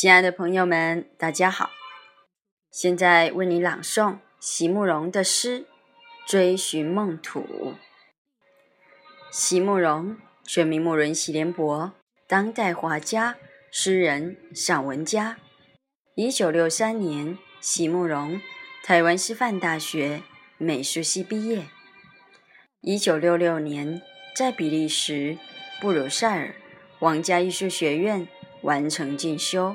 亲爱的朋友们，大家好！现在为你朗诵席慕容的诗《追寻梦土》。席慕容，全名慕容席联博，当代画家、诗人、散文家。一九六三年，席慕容台湾师范大学美术系毕业。一九六六年，在比利时布鲁塞尔皇家艺术学院。完成进修，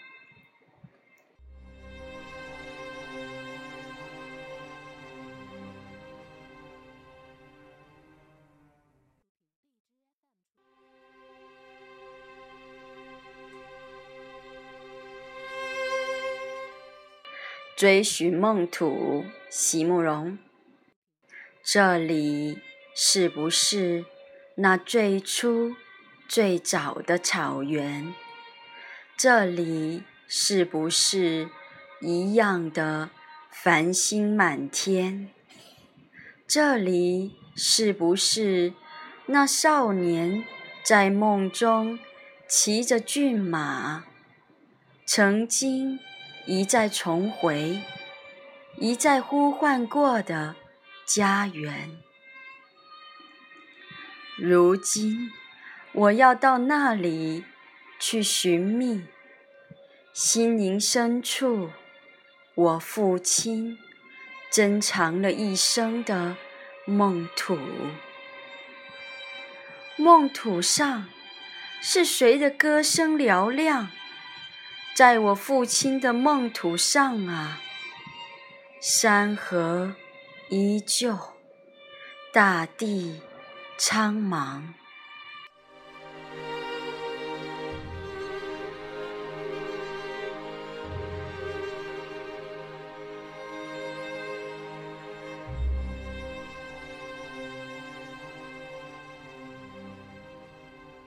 追寻梦土，席慕容。这里是不是那最初、最早的草原？这里是不是一样的繁星满天？这里是不是那少年在梦中骑着骏马，曾经？一再重回，一再呼唤过的家园。如今，我要到那里去寻觅心灵深处，我父亲珍藏了一生的梦土。梦土上，是谁的歌声嘹亮？在我父亲的梦土上啊，山河依旧，大地苍茫。